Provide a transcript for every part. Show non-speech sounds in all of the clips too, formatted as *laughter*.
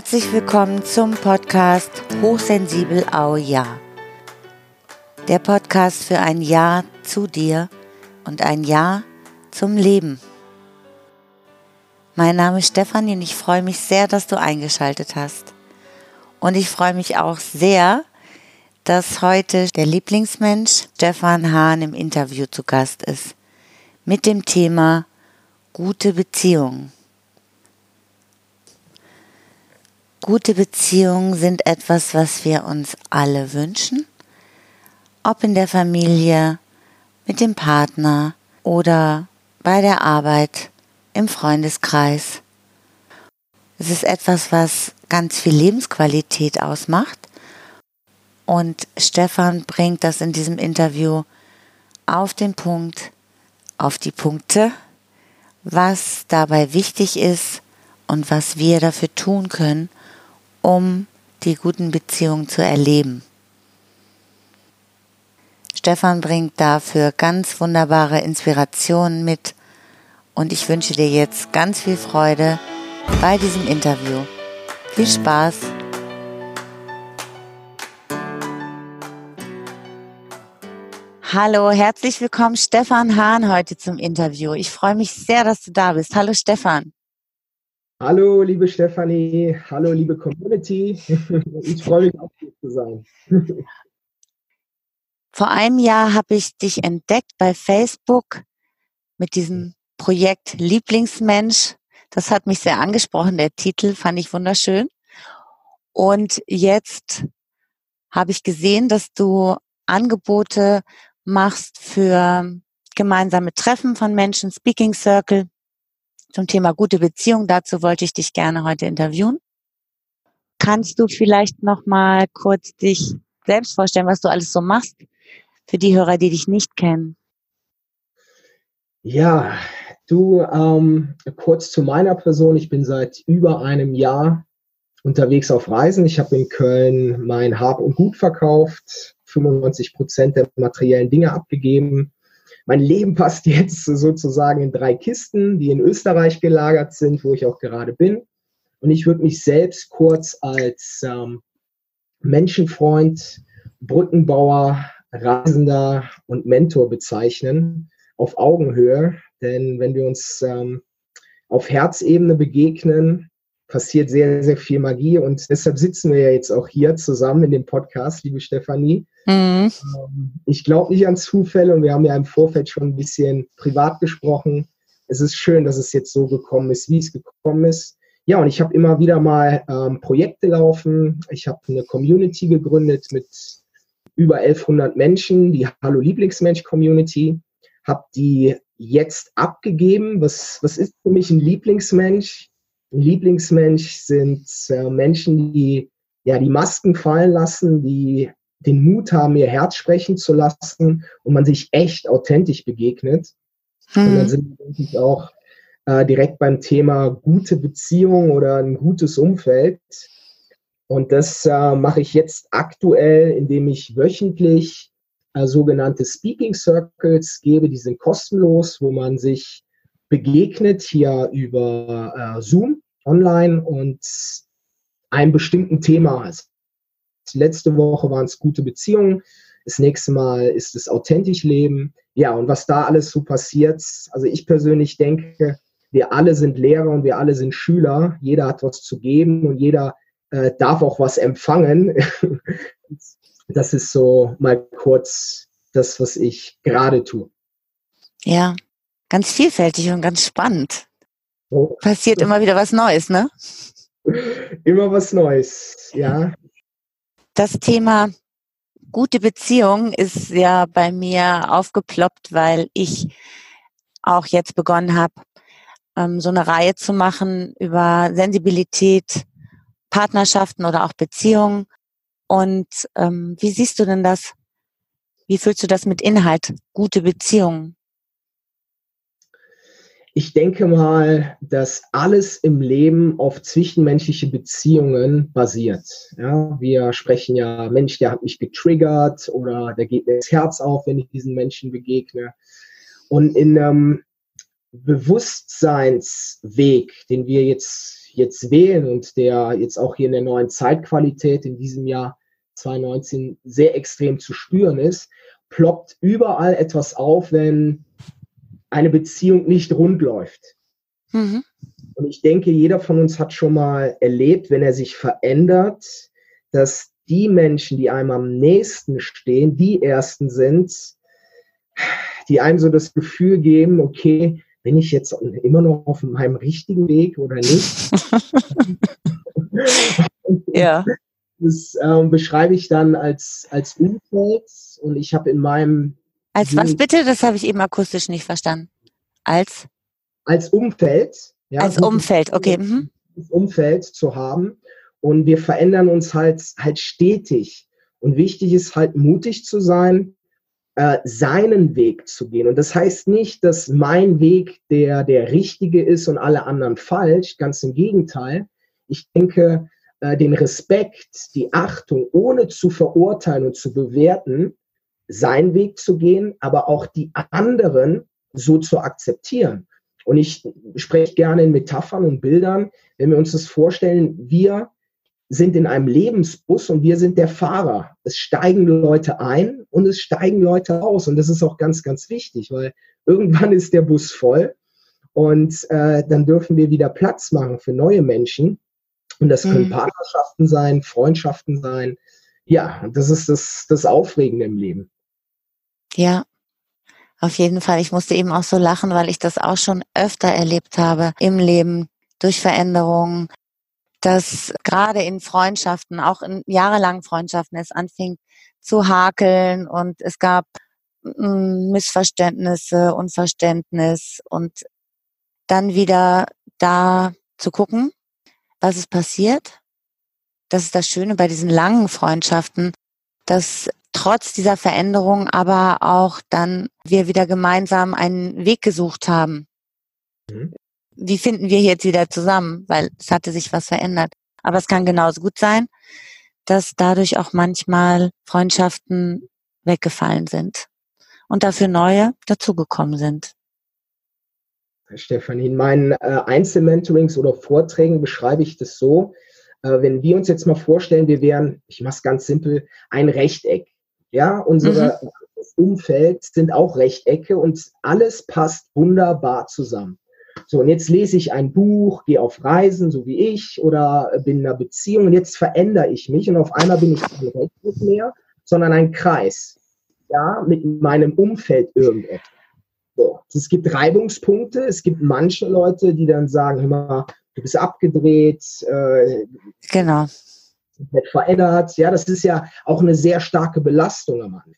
Herzlich willkommen zum Podcast Hochsensibel Au Ja. Der Podcast für ein Ja zu dir und ein Ja zum Leben. Mein Name ist Stefanie und ich freue mich sehr, dass du eingeschaltet hast. Und ich freue mich auch sehr, dass heute der Lieblingsmensch Stefan Hahn im Interview zu Gast ist mit dem Thema gute Beziehungen. Gute Beziehungen sind etwas, was wir uns alle wünschen, ob in der Familie, mit dem Partner oder bei der Arbeit, im Freundeskreis. Es ist etwas, was ganz viel Lebensqualität ausmacht. Und Stefan bringt das in diesem Interview auf den Punkt, auf die Punkte, was dabei wichtig ist und was wir dafür tun können, um die guten Beziehungen zu erleben. Stefan bringt dafür ganz wunderbare Inspirationen mit und ich wünsche dir jetzt ganz viel Freude bei diesem Interview. Viel Spaß! Hallo, herzlich willkommen Stefan Hahn heute zum Interview. Ich freue mich sehr, dass du da bist. Hallo Stefan. Hallo, liebe Stefanie. Hallo, liebe Community. *laughs* Ich freue mich auch hier zu sein. *laughs* Vor einem Jahr habe ich dich entdeckt bei Facebook mit diesem Projekt Lieblingsmensch. Das hat mich sehr angesprochen. Der Titel fand ich wunderschön. Und jetzt habe ich gesehen, dass du Angebote machst für gemeinsame Treffen von Menschen, Speaking Circle zum Thema gute Beziehung. Dazu wollte ich dich gerne heute interviewen. Kannst du vielleicht noch mal kurz dich selbst vorstellen, was du alles so machst für die Hörer, die dich nicht kennen? Ja, du ähm, kurz zu meiner Person. Ich bin seit über einem Jahr unterwegs auf Reisen. Ich habe in Köln mein Hab und Gut verkauft, 95 Prozent der materiellen Dinge abgegeben mein Leben passt jetzt sozusagen in drei Kisten, die in Österreich gelagert sind, wo ich auch gerade bin. Und ich würde mich selbst kurz als ähm, Menschenfreund, Brückenbauer, Reisender und Mentor bezeichnen, auf Augenhöhe. Denn wenn wir uns ähm, auf Herzebene begegnen, passiert sehr, sehr viel Magie und deshalb sitzen wir ja jetzt auch hier zusammen in dem Podcast, liebe Stefanie. Mhm. Ähm, ich glaube nicht an Zufälle und wir haben ja im Vorfeld schon ein bisschen privat gesprochen. Es ist schön, dass es jetzt so gekommen ist, wie es gekommen ist. Ja, und ich habe immer wieder mal ähm, Projekte laufen. Ich habe eine Community gegründet mit über 1100 Menschen, die Hallo Lieblingsmensch Community. Habe die jetzt abgegeben. Was, was ist für mich ein Lieblingsmensch? Ein Lieblingsmensch sind äh, Menschen, die ja die Masken fallen lassen, die den Mut haben, ihr Herz sprechen zu lassen und man sich echt authentisch begegnet. Mhm. Und dann sind wir auch äh, direkt beim Thema gute Beziehung oder ein gutes Umfeld. Und das äh, mache ich jetzt aktuell, indem ich wöchentlich äh, sogenannte Speaking Circles gebe. Die sind kostenlos, wo man sich begegnet hier über äh, Zoom online und einem bestimmten Thema. Also letzte Woche waren es gute Beziehungen. Das nächste Mal ist es authentisch leben. Ja, und was da alles so passiert, also ich persönlich denke, wir alle sind Lehrer und wir alle sind Schüler. Jeder hat was zu geben und jeder äh, darf auch was empfangen. *laughs* das ist so mal kurz das, was ich gerade tue. Ja, ganz vielfältig und ganz spannend. Passiert immer wieder was Neues, ne? Immer was Neues, ja. Das Thema gute Beziehung ist ja bei mir aufgeploppt, weil ich auch jetzt begonnen habe, ähm, so eine Reihe zu machen über Sensibilität, Partnerschaften oder auch Beziehungen. Und ähm, wie siehst du denn das? Wie fühlst du das mit Inhalt? Gute Beziehungen? Ich denke mal, dass alles im Leben auf zwischenmenschliche Beziehungen basiert. Ja, wir sprechen ja, Mensch, der hat mich getriggert oder der geht mir das Herz auf, wenn ich diesen Menschen begegne. Und in einem Bewusstseinsweg, den wir jetzt jetzt wählen und der jetzt auch hier in der neuen Zeitqualität in diesem Jahr 2019 sehr extrem zu spüren ist, ploppt überall etwas auf, wenn eine Beziehung nicht rund läuft. Mhm. Und ich denke, jeder von uns hat schon mal erlebt, wenn er sich verändert, dass die Menschen, die einem am nächsten stehen, die ersten sind, die einem so das Gefühl geben, okay, bin ich jetzt immer noch auf meinem richtigen Weg oder nicht? *laughs* ja. Das ähm, beschreibe ich dann als, als Umfeld und ich habe in meinem. Als was bitte? Das habe ich eben akustisch nicht verstanden. Als? Als Umfeld. Ja, als Umfeld, okay. Mhm. Umfeld zu haben. Und wir verändern uns halt, halt stetig. Und wichtig ist halt mutig zu sein, äh, seinen Weg zu gehen. Und das heißt nicht, dass mein Weg der, der richtige ist und alle anderen falsch. Ganz im Gegenteil. Ich denke, äh, den Respekt, die Achtung, ohne zu verurteilen und zu bewerten, seinen Weg zu gehen, aber auch die anderen so zu akzeptieren. Und ich spreche gerne in Metaphern und Bildern, wenn wir uns das vorstellen, wir sind in einem Lebensbus und wir sind der Fahrer. Es steigen Leute ein und es steigen Leute aus. Und das ist auch ganz, ganz wichtig, weil irgendwann ist der Bus voll und äh, dann dürfen wir wieder Platz machen für neue Menschen. Und das können mhm. Partnerschaften sein, Freundschaften sein. Ja, das ist das, das Aufregende im Leben. Ja, auf jeden Fall. Ich musste eben auch so lachen, weil ich das auch schon öfter erlebt habe im Leben durch Veränderungen, dass gerade in Freundschaften, auch in jahrelangen Freundschaften, es anfing zu hakeln und es gab Missverständnisse, Unverständnis und dann wieder da zu gucken, was ist passiert. Das ist das Schöne bei diesen langen Freundschaften, dass trotz dieser Veränderung aber auch dann wir wieder gemeinsam einen Weg gesucht haben. Mhm. Wie finden wir jetzt wieder zusammen? Weil es hatte sich was verändert. Aber es kann genauso gut sein, dass dadurch auch manchmal Freundschaften weggefallen sind und dafür neue dazugekommen sind. Stefanie, in meinen äh, Einzelmentorings oder Vorträgen beschreibe ich das so, äh, wenn wir uns jetzt mal vorstellen, wir wären, ich mache es ganz simpel, ein Rechteck. Ja, unser mhm. Umfeld sind auch Rechtecke und alles passt wunderbar zusammen. So, und jetzt lese ich ein Buch, gehe auf Reisen, so wie ich, oder bin in einer Beziehung und jetzt verändere ich mich und auf einmal bin ich kein Rechteck mehr, sondern ein Kreis. Ja, mit meinem Umfeld irgendetwas. So, es gibt Reibungspunkte, es gibt manche Leute, die dann sagen, hör mal, du bist abgedreht, äh, genau. Komplett verändert. Ja, das ist ja auch eine sehr starke Belastung am Anfang.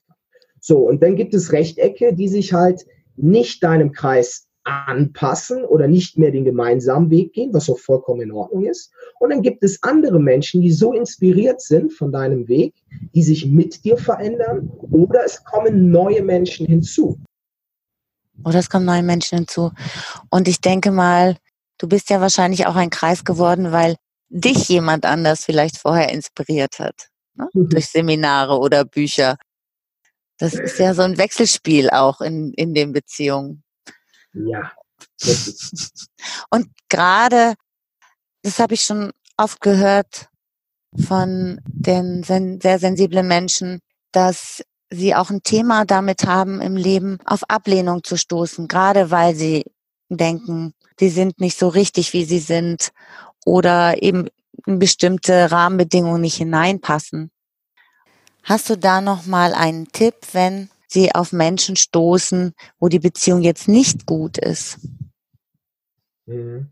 So, und dann gibt es Rechtecke, die sich halt nicht deinem Kreis anpassen oder nicht mehr den gemeinsamen Weg gehen, was auch vollkommen in Ordnung ist. Und dann gibt es andere Menschen, die so inspiriert sind von deinem Weg, die sich mit dir verändern oder es kommen neue Menschen hinzu. Oder es kommen neue Menschen hinzu. Und ich denke mal, du bist ja wahrscheinlich auch ein Kreis geworden, weil dich jemand anders vielleicht vorher inspiriert hat. Ne? Mhm. Durch Seminare oder Bücher. Das ist ja so ein Wechselspiel auch in, in den Beziehungen. Ja. Und gerade, das habe ich schon oft gehört von den sehr sensiblen Menschen, dass sie auch ein Thema damit haben, im Leben auf Ablehnung zu stoßen, gerade weil sie denken, sie sind nicht so richtig, wie sie sind oder eben in bestimmte Rahmenbedingungen nicht hineinpassen. Hast du da noch mal einen Tipp, wenn sie auf Menschen stoßen, wo die Beziehung jetzt nicht gut ist? Mhm.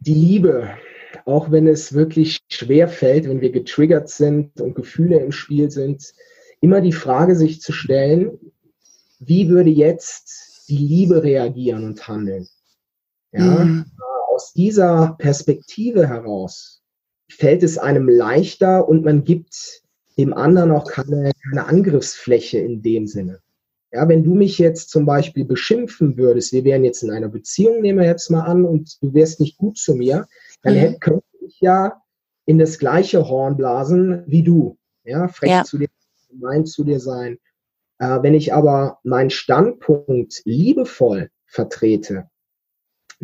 Die Liebe, auch wenn es wirklich schwer fällt, wenn wir getriggert sind und Gefühle im Spiel sind, immer die Frage sich zu stellen, wie würde jetzt die Liebe reagieren und handeln? Ja, mhm. Aus dieser Perspektive heraus fällt es einem leichter und man gibt dem anderen auch keine, keine Angriffsfläche in dem Sinne. Ja, wenn du mich jetzt zum Beispiel beschimpfen würdest, wir wären jetzt in einer Beziehung, nehmen wir jetzt mal an, und du wärst nicht gut zu mir, dann mhm. könnte ich ja in das gleiche Horn blasen wie du. Ja, frech ja. zu dir, gemein zu dir sein. Äh, wenn ich aber meinen Standpunkt liebevoll vertrete,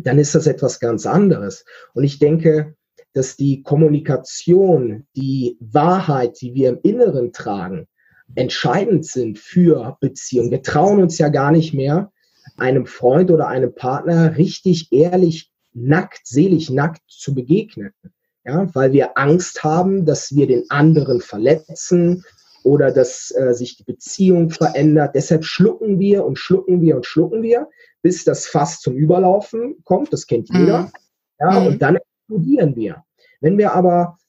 dann ist das etwas ganz anderes. Und ich denke, dass die Kommunikation, die Wahrheit, die wir im Inneren tragen, entscheidend sind für Beziehungen. Wir trauen uns ja gar nicht mehr, einem Freund oder einem Partner richtig ehrlich, nackt, selig nackt zu begegnen. Ja, weil wir Angst haben, dass wir den anderen verletzen oder dass äh, sich die Beziehung verändert. Deshalb schlucken wir und schlucken wir und schlucken wir, bis das Fass zum Überlaufen kommt. Das kennt jeder. Mhm. Ja, mhm. und dann explodieren wir. Wenn wir aber,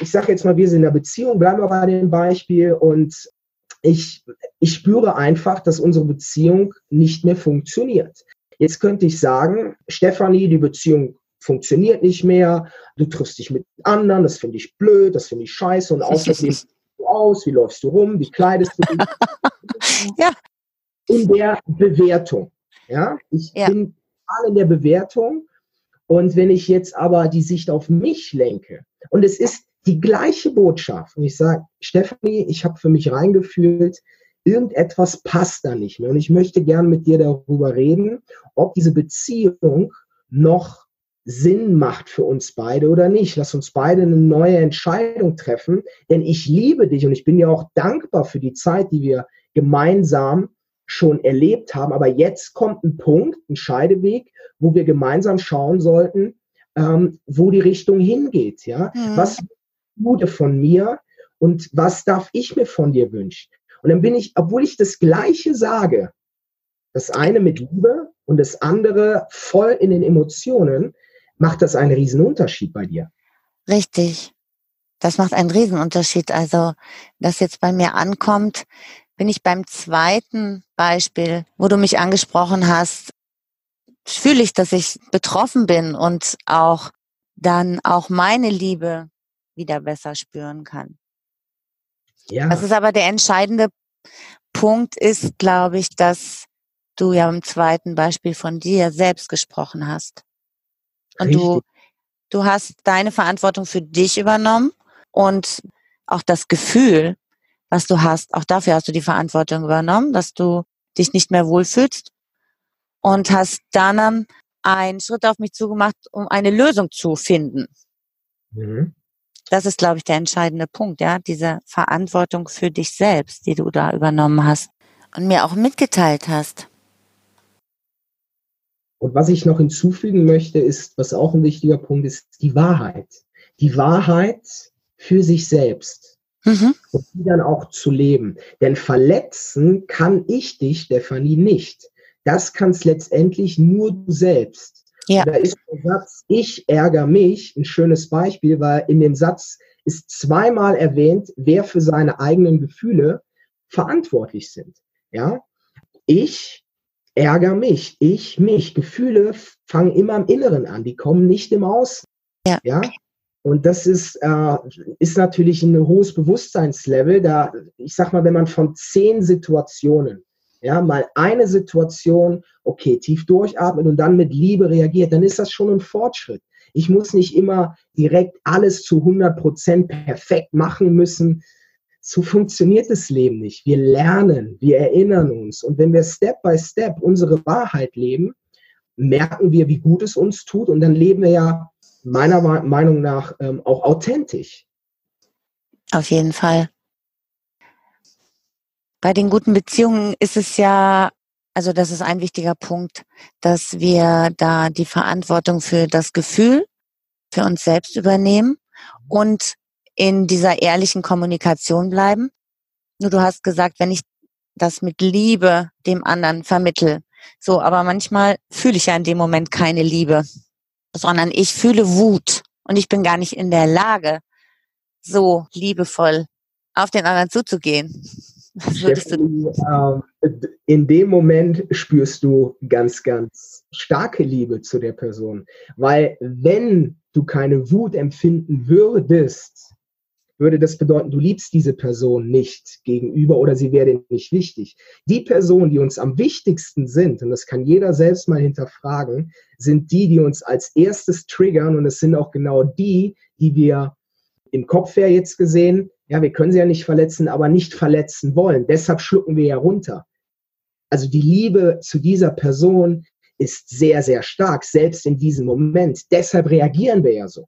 ich sage jetzt mal, wir sind in einer Beziehung, bleiben wir bei dem Beispiel und ich, ich spüre einfach, dass unsere Beziehung nicht mehr funktioniert. Jetzt könnte ich sagen, Stefanie, die Beziehung funktioniert nicht mehr, du triffst dich mit anderen, das finde ich blöd, das finde ich scheiße und *laughs* außerdem du aus, wie läufst du rum, wie kleidest du dich? *laughs* ja. In der Bewertung. Ja, ich ja. bin alle in der Bewertung und wenn ich jetzt aber die Sicht auf mich lenke, und es ist die gleiche Botschaft, und ich sage, Stephanie, ich habe für mich reingefühlt, irgendetwas passt da nicht mehr. Und ich möchte gern mit dir darüber reden, ob diese Beziehung noch Sinn macht für uns beide oder nicht. Lass uns beide eine neue Entscheidung treffen, denn ich liebe dich und ich bin dir auch dankbar für die Zeit, die wir gemeinsam schon erlebt haben. Aber jetzt kommt ein Punkt, ein Scheideweg, wo wir gemeinsam schauen sollten, ähm, wo die Richtung hingeht. Ja? Mhm. Was wurde von mir und was darf ich mir von dir wünschen? Und dann bin ich, obwohl ich das Gleiche sage, das eine mit Liebe und das andere voll in den Emotionen, macht das einen Riesenunterschied bei dir. Richtig. Das macht einen Riesenunterschied. Also, das jetzt bei mir ankommt, bin ich beim zweiten Beispiel, wo du mich angesprochen hast, fühle ich, dass ich betroffen bin und auch dann auch meine Liebe wieder besser spüren kann. Ja. Das ist aber der entscheidende Punkt ist, glaube ich, dass du ja im zweiten Beispiel von dir selbst gesprochen hast. Und Richtig. du, du hast deine Verantwortung für dich übernommen und auch das Gefühl, was du hast. Auch dafür hast du die Verantwortung übernommen, dass du dich nicht mehr wohlfühlst und hast dann einen Schritt auf mich zugemacht, um eine Lösung zu finden. Mhm. Das ist, glaube ich, der entscheidende Punkt, ja, diese Verantwortung für dich selbst, die du da übernommen hast und mir auch mitgeteilt hast. Und was ich noch hinzufügen möchte, ist, was auch ein wichtiger Punkt ist, die Wahrheit. Die Wahrheit für sich selbst mhm. und die dann auch zu leben. Denn verletzen kann ich dich, Stefanie, nicht. Das kannst letztendlich nur du selbst. Ja. da ist der Satz, ich ärgere mich, ein schönes Beispiel, weil in dem Satz ist zweimal erwähnt, wer für seine eigenen Gefühle verantwortlich sind. Ja, ich ärgere mich, ich mich. Gefühle fangen immer im Inneren an, die kommen nicht im Außen. Ja. ja? Und das ist, äh, ist natürlich ein hohes Bewusstseinslevel. Da, ich sag mal, wenn man von zehn Situationen, ja, mal eine Situation, okay, tief durchatmet und dann mit Liebe reagiert, dann ist das schon ein Fortschritt. Ich muss nicht immer direkt alles zu 100 Prozent perfekt machen müssen. So funktioniert das Leben nicht. Wir lernen, wir erinnern uns. Und wenn wir Step by Step unsere Wahrheit leben, merken wir, wie gut es uns tut. Und dann leben wir ja meiner Meinung nach ähm, auch authentisch. Auf jeden Fall. Bei den guten Beziehungen ist es ja, also das ist ein wichtiger Punkt, dass wir da die Verantwortung für das Gefühl, für uns selbst übernehmen und in dieser ehrlichen Kommunikation bleiben. Nur du hast gesagt, wenn ich das mit Liebe dem anderen vermittel, so, aber manchmal fühle ich ja in dem Moment keine Liebe sondern ich fühle Wut und ich bin gar nicht in der Lage, so liebevoll auf den anderen zuzugehen. Stephanie, äh, in dem Moment spürst du ganz, ganz starke Liebe zu der Person. Weil wenn du keine Wut empfinden würdest, würde das bedeuten, du liebst diese Person nicht gegenüber oder sie wäre nicht wichtig. Die Personen, die uns am wichtigsten sind, und das kann jeder selbst mal hinterfragen, sind die, die uns als erstes triggern und es sind auch genau die, die wir im Kopf her jetzt gesehen, ja, wir können sie ja nicht verletzen, aber nicht verletzen wollen. Deshalb schlucken wir ja runter. Also die Liebe zu dieser Person, ist sehr, sehr stark, selbst in diesem Moment. Deshalb reagieren wir ja so.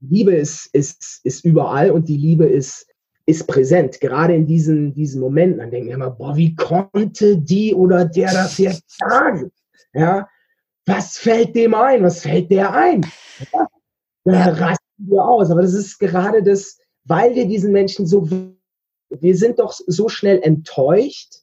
Liebe ist, ist, ist überall und die Liebe ist, ist präsent, gerade in diesen, diesen Momenten. Dann denken wir immer, boah, wie konnte die oder der das jetzt sagen? Ja, was fällt dem ein? Was fällt der ein? Ja, da rasten wir aus. Aber das ist gerade das, weil wir diesen Menschen so, wir sind doch so schnell enttäuscht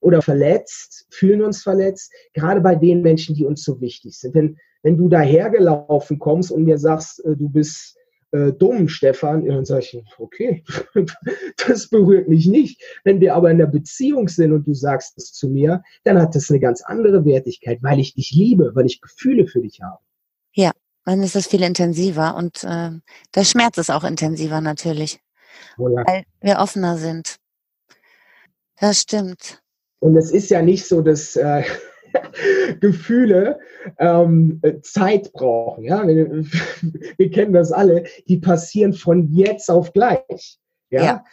oder verletzt, fühlen uns verletzt, gerade bei den Menschen, die uns so wichtig sind. Denn wenn du dahergelaufen kommst und mir sagst, äh, du bist äh, dumm, Stefan, dann sage ich, okay, *laughs* das berührt mich nicht. Wenn wir aber in der Beziehung sind und du sagst es zu mir, dann hat das eine ganz andere Wertigkeit, weil ich dich liebe, weil ich Gefühle für dich habe. Ja, dann ist das viel intensiver und äh, der Schmerz ist auch intensiver natürlich, oh ja. weil wir offener sind. Das stimmt. Und es ist ja nicht so, dass äh, *laughs* Gefühle ähm, Zeit brauchen. Ja? Wir, *laughs* wir, kennen das alle. Die passieren von jetzt auf gleich. Ja? ja?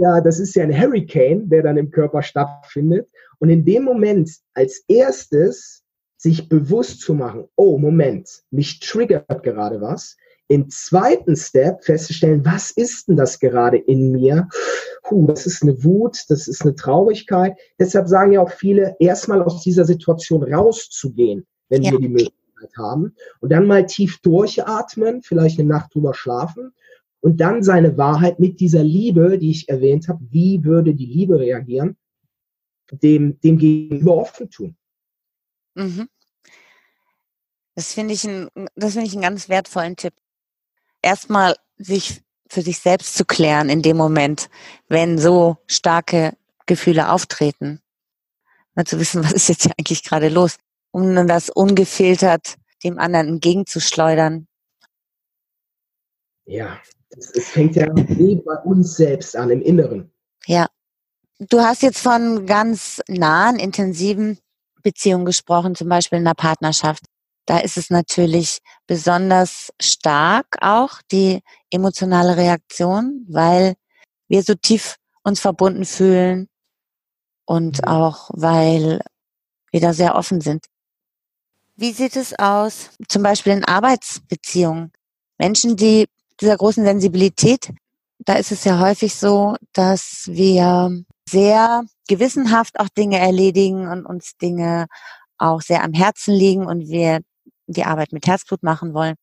Ja, das ist ja ein Hurricane, der dann im Körper stattfindet. Und in dem Moment als erstes sich bewusst zu machen, oh Moment, mich triggert gerade was, im zweiten Step festzustellen, was ist denn das gerade in mir? Puh, das ist eine Wut, das ist eine Traurigkeit. Deshalb sagen ja auch viele, erstmal aus dieser Situation rauszugehen, wenn ja. wir die Möglichkeit haben. Und dann mal tief durchatmen, vielleicht eine Nacht drüber schlafen. Und dann seine Wahrheit mit dieser Liebe, die ich erwähnt habe, wie würde die Liebe reagieren, dem, dem Gegenüber offen tun. Mhm. Das finde ich, ein, das finde ich einen ganz wertvollen Tipp erstmal sich für sich selbst zu klären in dem Moment, wenn so starke Gefühle auftreten. Mal zu wissen, *laughs* was ist jetzt hier eigentlich gerade los, um dann das ungefiltert dem anderen entgegenzuschleudern. Ja, es fängt ja bei uns selbst an, im Inneren. Ja. Du hast jetzt von ganz nahen, intensiven Beziehungen gesprochen, zum Beispiel in einer Partnerschaft. Da ist es natürlich besonders stark auch die emotionale Reaktion, weil wir so tief uns verbunden fühlen und mhm. auch weil wir da sehr offen sind. Wie sieht es aus, zum Beispiel in Arbeitsbeziehungen? Menschen, die dieser großen Sensibilität, da ist es ja häufig so, dass wir sehr gewissenhaft auch Dinge erledigen und uns Dinge auch sehr am Herzen liegen und wir die Arbeit mit Herzblut machen wollen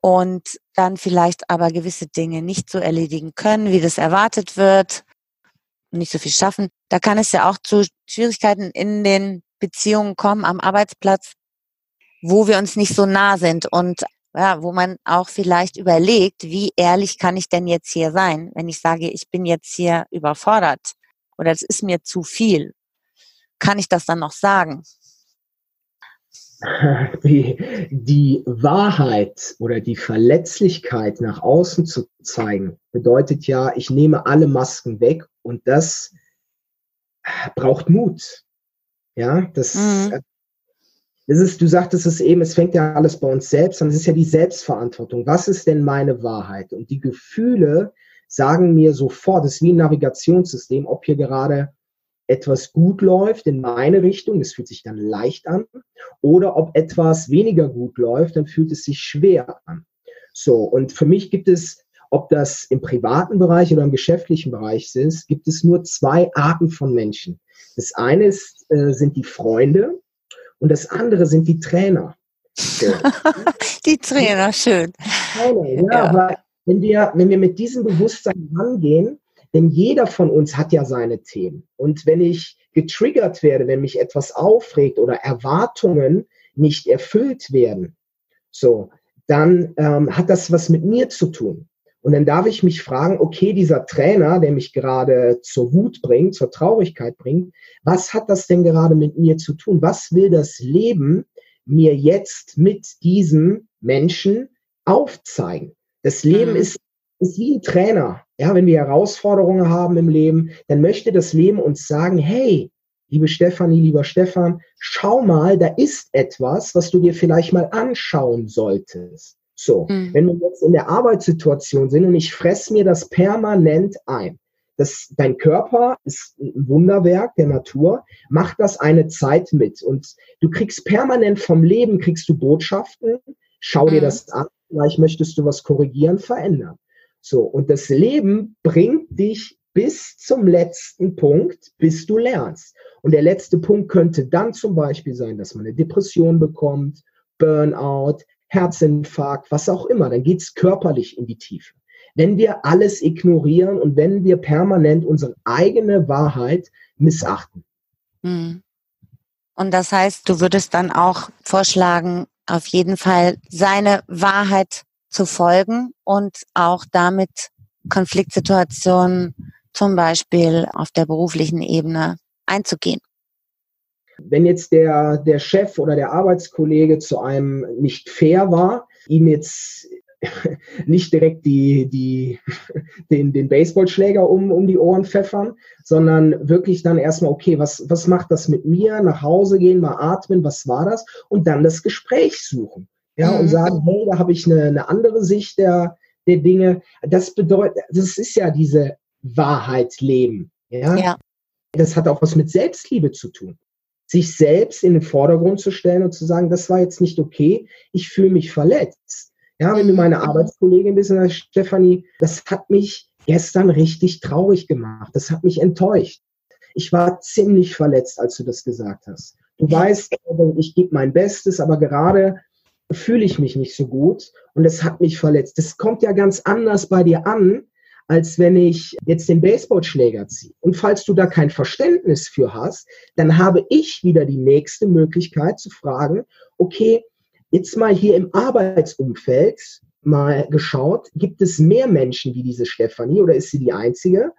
und dann vielleicht aber gewisse Dinge nicht so erledigen können, wie das erwartet wird, nicht so viel schaffen. Da kann es ja auch zu Schwierigkeiten in den Beziehungen kommen am Arbeitsplatz, wo wir uns nicht so nah sind und ja, wo man auch vielleicht überlegt, wie ehrlich kann ich denn jetzt hier sein, wenn ich sage, ich bin jetzt hier überfordert oder es ist mir zu viel. Kann ich das dann noch sagen? *laughs* die, die Wahrheit oder die Verletzlichkeit nach außen zu zeigen, bedeutet ja, ich nehme alle Masken weg und das braucht Mut. Ja, das, mhm. das ist, du sagtest es eben, es fängt ja alles bei uns selbst an, es ist ja die Selbstverantwortung. Was ist denn meine Wahrheit? Und die Gefühle sagen mir sofort, es ist wie ein Navigationssystem, ob hier gerade etwas gut läuft in meine Richtung, das fühlt sich dann leicht an, oder ob etwas weniger gut läuft, dann fühlt es sich schwer an. So, und für mich gibt es, ob das im privaten Bereich oder im geschäftlichen Bereich ist, gibt es nur zwei Arten von Menschen. Das eine ist, äh, sind die Freunde und das andere sind die Trainer. So. *laughs* die Trainer, schön. Trainer, ja, ja. aber wenn wir, wenn wir mit diesem Bewusstsein rangehen, denn jeder von uns hat ja seine Themen. Und wenn ich getriggert werde, wenn mich etwas aufregt oder Erwartungen nicht erfüllt werden, so, dann ähm, hat das was mit mir zu tun. Und dann darf ich mich fragen, okay, dieser Trainer, der mich gerade zur Wut bringt, zur Traurigkeit bringt, was hat das denn gerade mit mir zu tun? Was will das Leben mir jetzt mit diesem Menschen aufzeigen? Das Leben mhm. ist, ist wie ein Trainer. Ja, wenn wir Herausforderungen haben im Leben, dann möchte das Leben uns sagen, hey, liebe Stefanie, lieber Stefan, schau mal, da ist etwas, was du dir vielleicht mal anschauen solltest. So, mhm. wenn wir jetzt in der Arbeitssituation sind und ich fress mir das permanent ein, Das, dein Körper ist ein Wunderwerk der Natur, mach das eine Zeit mit und du kriegst permanent vom Leben, kriegst du Botschaften, schau dir mhm. das an, vielleicht möchtest du was korrigieren, verändern. So, und das Leben bringt dich bis zum letzten Punkt, bis du lernst. Und der letzte Punkt könnte dann zum Beispiel sein, dass man eine Depression bekommt, Burnout, Herzinfarkt, was auch immer. Dann geht es körperlich in die Tiefe. Wenn wir alles ignorieren und wenn wir permanent unsere eigene Wahrheit missachten. Hm. Und das heißt, du würdest dann auch vorschlagen, auf jeden Fall seine Wahrheit zu folgen und auch damit Konfliktsituationen zum Beispiel auf der beruflichen Ebene einzugehen. Wenn jetzt der, der Chef oder der Arbeitskollege zu einem nicht fair war, ihm jetzt *laughs* nicht direkt die, die, *laughs* den, den Baseballschläger um, um die Ohren pfeffern, sondern wirklich dann erstmal, okay, was, was macht das mit mir? Nach Hause gehen, mal atmen, was war das? Und dann das Gespräch suchen. Ja, mhm. und sagen, hey, da habe ich eine, eine andere Sicht der, der Dinge. Das bedeutet, das ist ja diese Wahrheit leben. Ja? ja. Das hat auch was mit Selbstliebe zu tun. Sich selbst in den Vordergrund zu stellen und zu sagen, das war jetzt nicht okay, ich fühle mich verletzt. Ja, wenn du mhm. meine Arbeitskollegin bist, Stefanie, das hat mich gestern richtig traurig gemacht. Das hat mich enttäuscht. Ich war ziemlich verletzt, als du das gesagt hast. Du weißt, ich gebe mein Bestes, aber gerade fühle ich mich nicht so gut und es hat mich verletzt. Das kommt ja ganz anders bei dir an, als wenn ich jetzt den Baseballschläger ziehe. Und falls du da kein Verständnis für hast, dann habe ich wieder die nächste Möglichkeit zu fragen, okay, jetzt mal hier im Arbeitsumfeld mal geschaut, gibt es mehr Menschen wie diese Stefanie oder ist sie die einzige?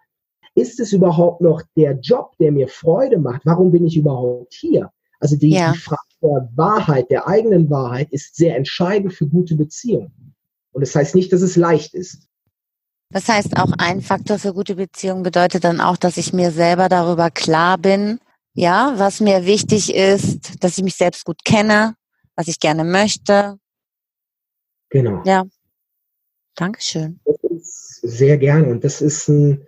Ist es überhaupt noch der Job, der mir Freude macht? Warum bin ich überhaupt hier? Also die, ja. die Frage der Wahrheit, der eigenen Wahrheit ist sehr entscheidend für gute Beziehungen. Und das heißt nicht, dass es leicht ist. Das heißt, auch ein Faktor für gute Beziehungen bedeutet dann auch, dass ich mir selber darüber klar bin, ja, was mir wichtig ist, dass ich mich selbst gut kenne, was ich gerne möchte. Genau. Ja. Dankeschön. Das ist sehr gerne. Und das ist ein,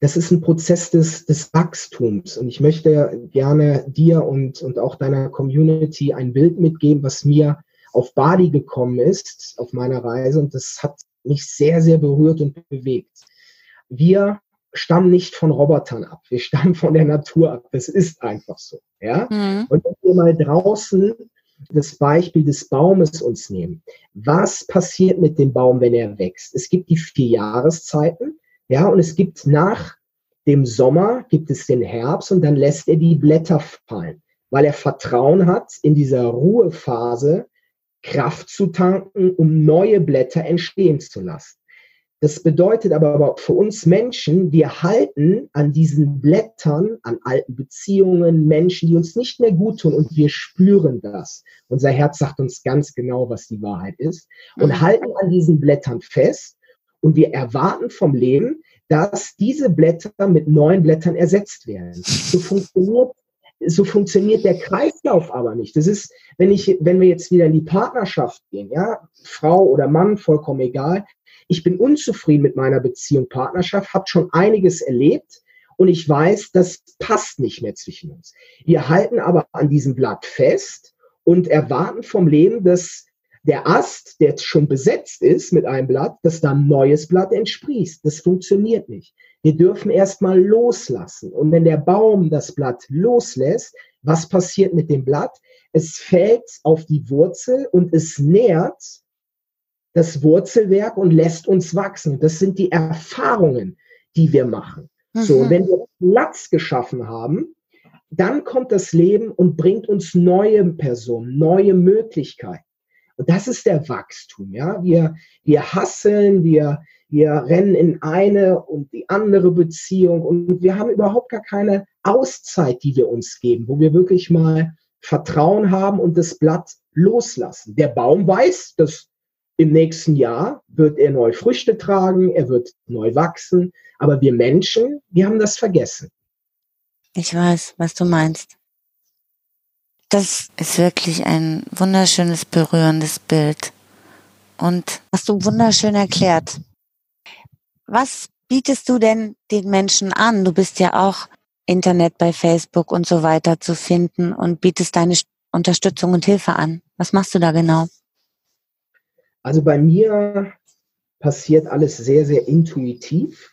das ist ein Prozess des, des Wachstums. Und ich möchte gerne dir und, und auch deiner Community ein Bild mitgeben, was mir auf Bali gekommen ist, auf meiner Reise. Und das hat mich sehr, sehr berührt und bewegt. Wir stammen nicht von Robotern ab. Wir stammen von der Natur ab. Das ist einfach so. Ja? Mhm. Und wenn wir mal draußen das Beispiel des Baumes uns nehmen. Was passiert mit dem Baum, wenn er wächst? Es gibt die vier Jahreszeiten. Ja, und es gibt nach dem Sommer gibt es den Herbst und dann lässt er die Blätter fallen, weil er Vertrauen hat, in dieser Ruhephase Kraft zu tanken, um neue Blätter entstehen zu lassen. Das bedeutet aber für uns Menschen, wir halten an diesen Blättern, an alten Beziehungen, Menschen, die uns nicht mehr gut tun und wir spüren das. Unser Herz sagt uns ganz genau, was die Wahrheit ist und mhm. halten an diesen Blättern fest und wir erwarten vom Leben, dass diese Blätter mit neuen Blättern ersetzt werden. So funktioniert, so funktioniert der Kreislauf aber nicht. Das ist, wenn ich, wenn wir jetzt wieder in die Partnerschaft gehen, ja, Frau oder Mann, vollkommen egal. Ich bin unzufrieden mit meiner Beziehung, Partnerschaft, habe schon einiges erlebt und ich weiß, das passt nicht mehr zwischen uns. Wir halten aber an diesem Blatt fest und erwarten vom Leben, dass der Ast, der schon besetzt ist mit einem Blatt, dass da ein neues Blatt entsprießt. Das funktioniert nicht. Wir dürfen erstmal loslassen. Und wenn der Baum das Blatt loslässt, was passiert mit dem Blatt? Es fällt auf die Wurzel und es nährt das Wurzelwerk und lässt uns wachsen. Das sind die Erfahrungen, die wir machen. Mhm. So, wenn wir Platz geschaffen haben, dann kommt das Leben und bringt uns neue Personen, neue Möglichkeiten. Und das ist der Wachstum. Ja? Wir, wir hasseln, wir, wir rennen in eine und die andere Beziehung und wir haben überhaupt gar keine Auszeit, die wir uns geben, wo wir wirklich mal Vertrauen haben und das Blatt loslassen. Der Baum weiß, dass im nächsten Jahr wird er neue Früchte tragen, er wird neu wachsen, aber wir Menschen, wir haben das vergessen. Ich weiß, was du meinst. Das ist wirklich ein wunderschönes, berührendes Bild. Und hast du wunderschön erklärt. Was bietest du denn den Menschen an? Du bist ja auch Internet bei Facebook und so weiter zu finden und bietest deine Unterstützung und Hilfe an. Was machst du da genau? Also bei mir passiert alles sehr, sehr intuitiv.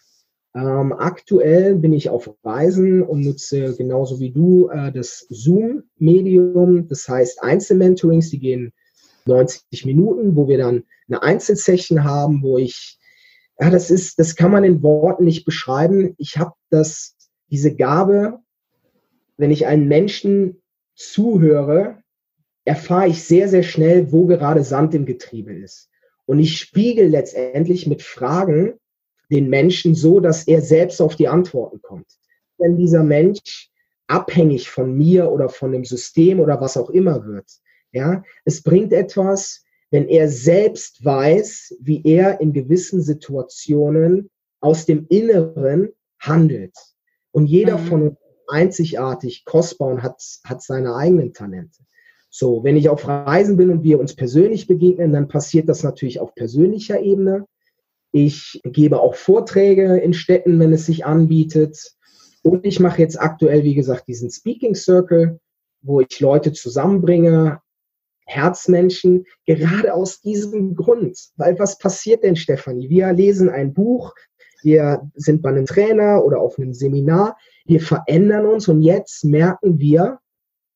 Ähm, aktuell bin ich auf Reisen und nutze genauso wie du äh, das Zoom-Medium. Das heißt Einzelmentorings, die gehen 90 Minuten, wo wir dann eine Einzelsession haben, wo ich, ja, das ist, das kann man in Worten nicht beschreiben. Ich habe das, diese Gabe, wenn ich einen Menschen zuhöre, erfahre ich sehr, sehr schnell, wo gerade Sand im Getriebe ist. Und ich spiegel letztendlich mit Fragen den Menschen so, dass er selbst auf die Antworten kommt. Wenn dieser Mensch abhängig von mir oder von dem System oder was auch immer wird, ja, es bringt etwas, wenn er selbst weiß, wie er in gewissen Situationen aus dem Inneren handelt. Und jeder mhm. von uns einzigartig, kostbar und hat, hat seine eigenen Talente. So, wenn ich auf Reisen bin und wir uns persönlich begegnen, dann passiert das natürlich auf persönlicher Ebene. Ich gebe auch Vorträge in Städten, wenn es sich anbietet. Und ich mache jetzt aktuell, wie gesagt, diesen Speaking Circle, wo ich Leute zusammenbringe, Herzmenschen, gerade aus diesem Grund. Weil was passiert denn, Stefanie? Wir lesen ein Buch, wir sind bei einem Trainer oder auf einem Seminar, wir verändern uns und jetzt merken wir,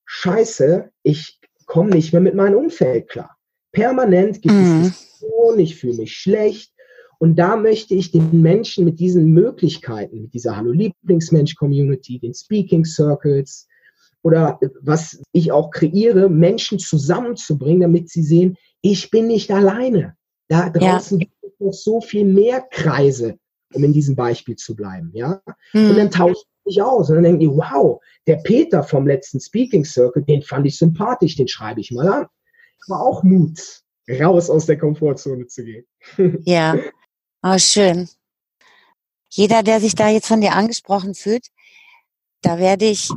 scheiße, ich komme nicht mehr mit meinem Umfeld klar. Permanent gibt es mhm. Diskussionen, ich fühle mich schlecht, und da möchte ich den Menschen mit diesen Möglichkeiten, mit dieser Hallo Lieblingsmensch Community, den Speaking Circles oder was ich auch kreiere, Menschen zusammenzubringen, damit sie sehen, ich bin nicht alleine. Da draußen ja. gibt es noch so viel mehr Kreise, um in diesem Beispiel zu bleiben, ja. Mhm. Und dann tauscht sich aus und dann denken die, wow, der Peter vom letzten Speaking Circle, den fand ich sympathisch, den schreibe ich mal an. War auch Mut, raus aus der Komfortzone zu gehen. Ja, *laughs* Oh, schön. Jeder, der sich da jetzt von dir angesprochen fühlt, da werde ich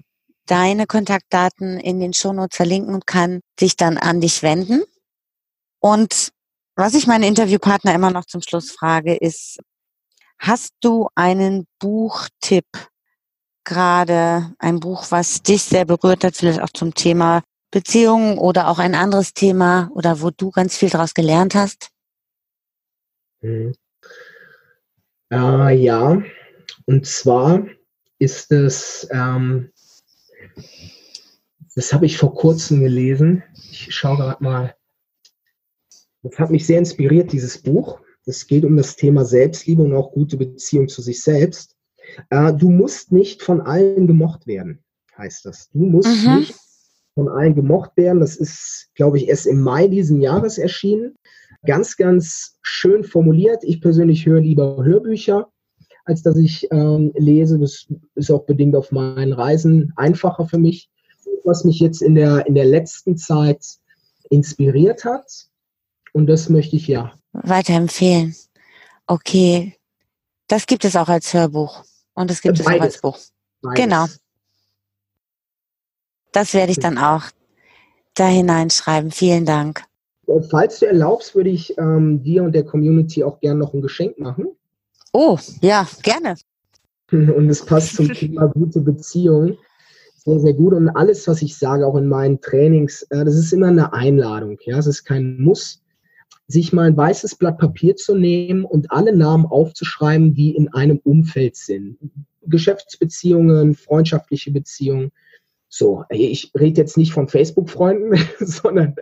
deine Kontaktdaten in den Shownotes verlinken und kann sich dann an dich wenden. Und was ich meine Interviewpartner immer noch zum Schluss frage, ist, hast du einen Buchtipp? Gerade ein Buch, was dich sehr berührt hat, vielleicht auch zum Thema Beziehungen oder auch ein anderes Thema oder wo du ganz viel daraus gelernt hast? Äh, ja, und zwar ist es, ähm, das habe ich vor kurzem gelesen. Ich schaue gerade mal. Das hat mich sehr inspiriert, dieses Buch. Es geht um das Thema Selbstliebe und auch gute Beziehung zu sich selbst. Äh, du musst nicht von allen gemocht werden, heißt das. Du musst mhm. nicht von allen gemocht werden. Das ist, glaube ich, erst im Mai diesen Jahres erschienen. Ganz, ganz schön formuliert. Ich persönlich höre lieber Hörbücher, als dass ich ähm, lese. Das ist auch bedingt auf meinen Reisen einfacher für mich. Was mich jetzt in der, in der letzten Zeit inspiriert hat. Und das möchte ich ja weiterempfehlen. Okay. Das gibt es auch als Hörbuch. Und das gibt Beides. es auch als Buch. Beides. Genau. Das werde ich dann auch da hineinschreiben. Vielen Dank. Falls du erlaubst, würde ich ähm, dir und der Community auch gerne noch ein Geschenk machen. Oh, ja, gerne. *laughs* Und es passt zum Thema gute Beziehung sehr, sehr gut. Und alles, was ich sage, auch in meinen Trainings, äh, das ist immer eine Einladung. Ja, es ist kein Muss, sich mal ein weißes Blatt Papier zu nehmen und alle Namen aufzuschreiben, die in einem Umfeld sind. Geschäftsbeziehungen, freundschaftliche Beziehungen, so, ich rede jetzt nicht von Facebook-Freunden, *laughs* sondern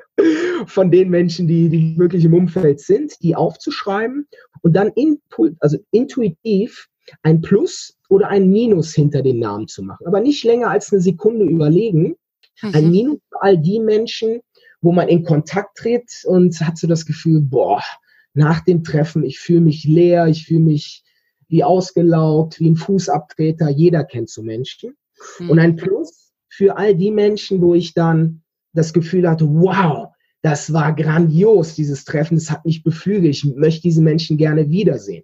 von den Menschen, die, die wirklich im Umfeld sind, die aufzuschreiben und dann input, also intuitiv ein Plus oder ein Minus hinter den Namen zu machen. Aber nicht länger als eine Sekunde überlegen. Mhm. Ein Minus für all die Menschen, wo man in Kontakt tritt und hat so das Gefühl, boah, nach dem Treffen, ich fühle mich leer, ich fühle mich wie ausgelaugt, wie ein Fußabtreter. Jeder kennt so Menschen. Mhm. Und ein Plus für all die Menschen, wo ich dann das Gefühl hatte, wow, das war grandios, dieses Treffen, das hat mich beflügelt, ich möchte diese Menschen gerne wiedersehen.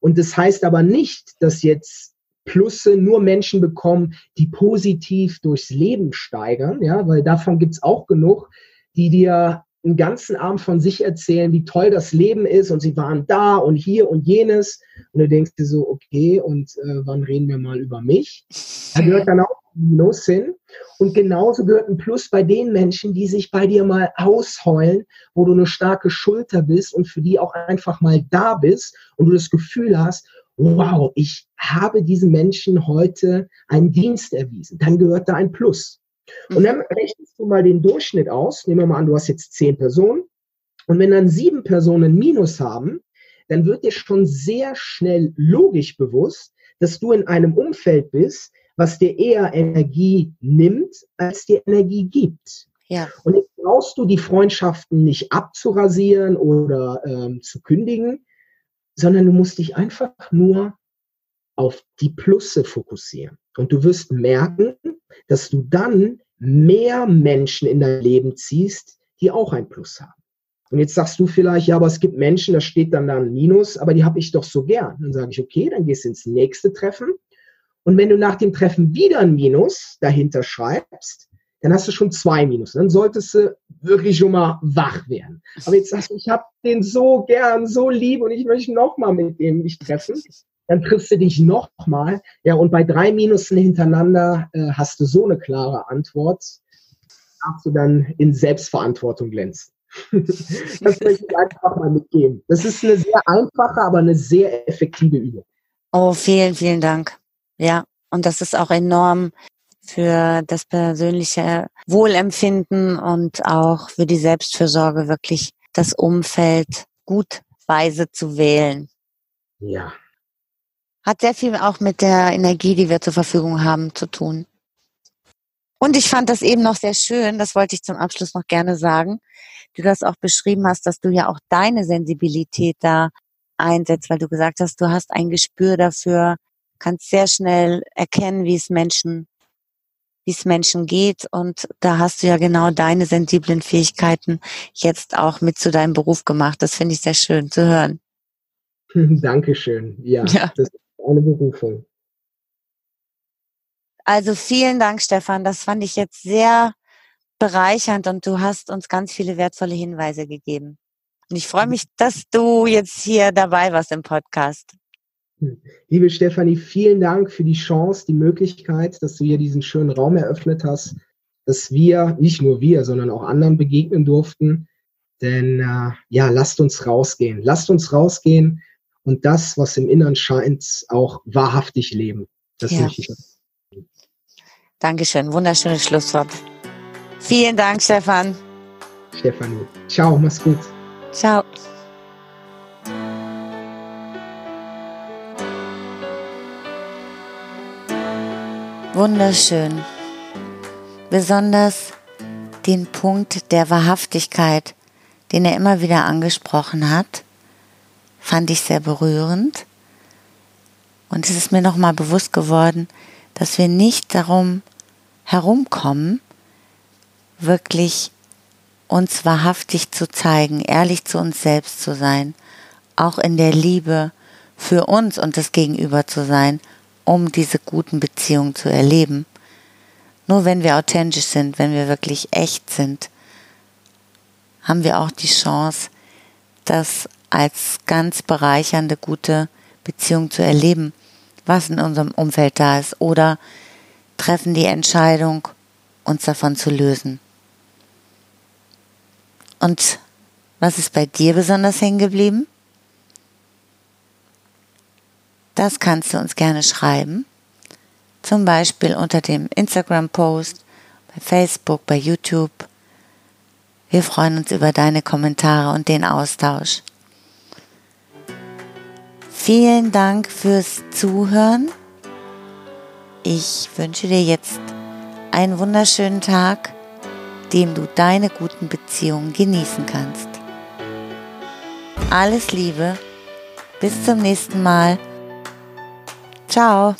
Und das heißt aber nicht, dass jetzt Plusse nur Menschen bekommen, die positiv durchs Leben steigern, ja, weil davon gibt es auch genug, die dir einen ganzen Abend von sich erzählen, wie toll das Leben ist und sie waren da und hier und jenes. Und du denkst dir so, okay, und äh, wann reden wir mal über mich? Da gehört dann auch Minus hin. Und genauso gehört ein Plus bei den Menschen, die sich bei dir mal ausheulen, wo du eine starke Schulter bist und für die auch einfach mal da bist und du das Gefühl hast, wow, ich habe diesen Menschen heute einen Dienst erwiesen. Dann gehört da ein Plus. Und dann rechnest du mal den Durchschnitt aus. Nehmen wir mal an, du hast jetzt zehn Personen. Und wenn dann sieben Personen Minus haben, dann wird dir schon sehr schnell logisch bewusst, dass du in einem Umfeld bist, was dir eher Energie nimmt, als dir Energie gibt. Ja. Und jetzt brauchst du die Freundschaften nicht abzurasieren oder ähm, zu kündigen, sondern du musst dich einfach nur auf die Plusse fokussieren. Und du wirst merken, dass du dann mehr Menschen in dein Leben ziehst, die auch ein Plus haben. Und jetzt sagst du vielleicht, ja, aber es gibt Menschen, da steht dann da ein Minus, aber die habe ich doch so gern. Dann sage ich, okay, dann gehst du ins nächste Treffen. Und wenn du nach dem Treffen wieder ein Minus dahinter schreibst, dann hast du schon zwei Minus. Dann solltest du wirklich schon mal wach werden. Aber jetzt sagst du, ich habe den so gern, so lieb und ich möchte noch mal mit dem mich treffen dann triffst du dich nochmal. Ja, und bei drei Minusen hintereinander äh, hast du so eine klare Antwort, darfst du dann in Selbstverantwortung glänzen. *laughs* das möchte ich einfach mal mitgeben. Das ist eine sehr einfache, aber eine sehr effektive Übung. Oh, vielen, vielen Dank. Ja, und das ist auch enorm für das persönliche Wohlempfinden und auch für die Selbstfürsorge wirklich das Umfeld gut weise zu wählen. Ja, hat sehr viel auch mit der Energie, die wir zur Verfügung haben, zu tun. Und ich fand das eben noch sehr schön, das wollte ich zum Abschluss noch gerne sagen, du das auch beschrieben hast, dass du ja auch deine Sensibilität da einsetzt, weil du gesagt hast, du hast ein Gespür dafür, kannst sehr schnell erkennen, wie es Menschen, wie es Menschen geht. Und da hast du ja genau deine sensiblen Fähigkeiten jetzt auch mit zu deinem Beruf gemacht. Das finde ich sehr schön zu hören. *laughs* Dankeschön. Ja, ja. das eine Berufung. Also vielen Dank, Stefan. Das fand ich jetzt sehr bereichernd und du hast uns ganz viele wertvolle Hinweise gegeben. Und ich freue mich, dass du jetzt hier dabei warst im Podcast. Liebe Stefanie, vielen Dank für die Chance, die Möglichkeit, dass du hier diesen schönen Raum eröffnet hast, dass wir, nicht nur wir, sondern auch anderen begegnen durften. Denn äh, ja, lasst uns rausgehen. Lasst uns rausgehen und das, was im Innern scheint, auch wahrhaftig leben. Das ja. möchte ich. Dankeschön. Wunderschönes Schlusswort. Vielen Dank, Stefan. Stefanie. Ciao, mach's gut. Ciao. Wunderschön. Besonders den Punkt der Wahrhaftigkeit, den er immer wieder angesprochen hat, fand ich sehr berührend. Und es ist mir nochmal bewusst geworden, dass wir nicht darum herumkommen, wirklich uns wahrhaftig zu zeigen, ehrlich zu uns selbst zu sein, auch in der Liebe für uns und das Gegenüber zu sein, um diese guten Beziehungen zu erleben. Nur wenn wir authentisch sind, wenn wir wirklich echt sind, haben wir auch die Chance, dass als ganz bereichernde, gute Beziehung zu erleben, was in unserem Umfeld da ist, oder treffen die Entscheidung, uns davon zu lösen. Und was ist bei dir besonders hängen geblieben? Das kannst du uns gerne schreiben. Zum Beispiel unter dem Instagram-Post, bei Facebook, bei YouTube. Wir freuen uns über deine Kommentare und den Austausch. Vielen Dank fürs Zuhören. Ich wünsche dir jetzt einen wunderschönen Tag, dem du deine guten Beziehungen genießen kannst. Alles Liebe, bis zum nächsten Mal. Ciao.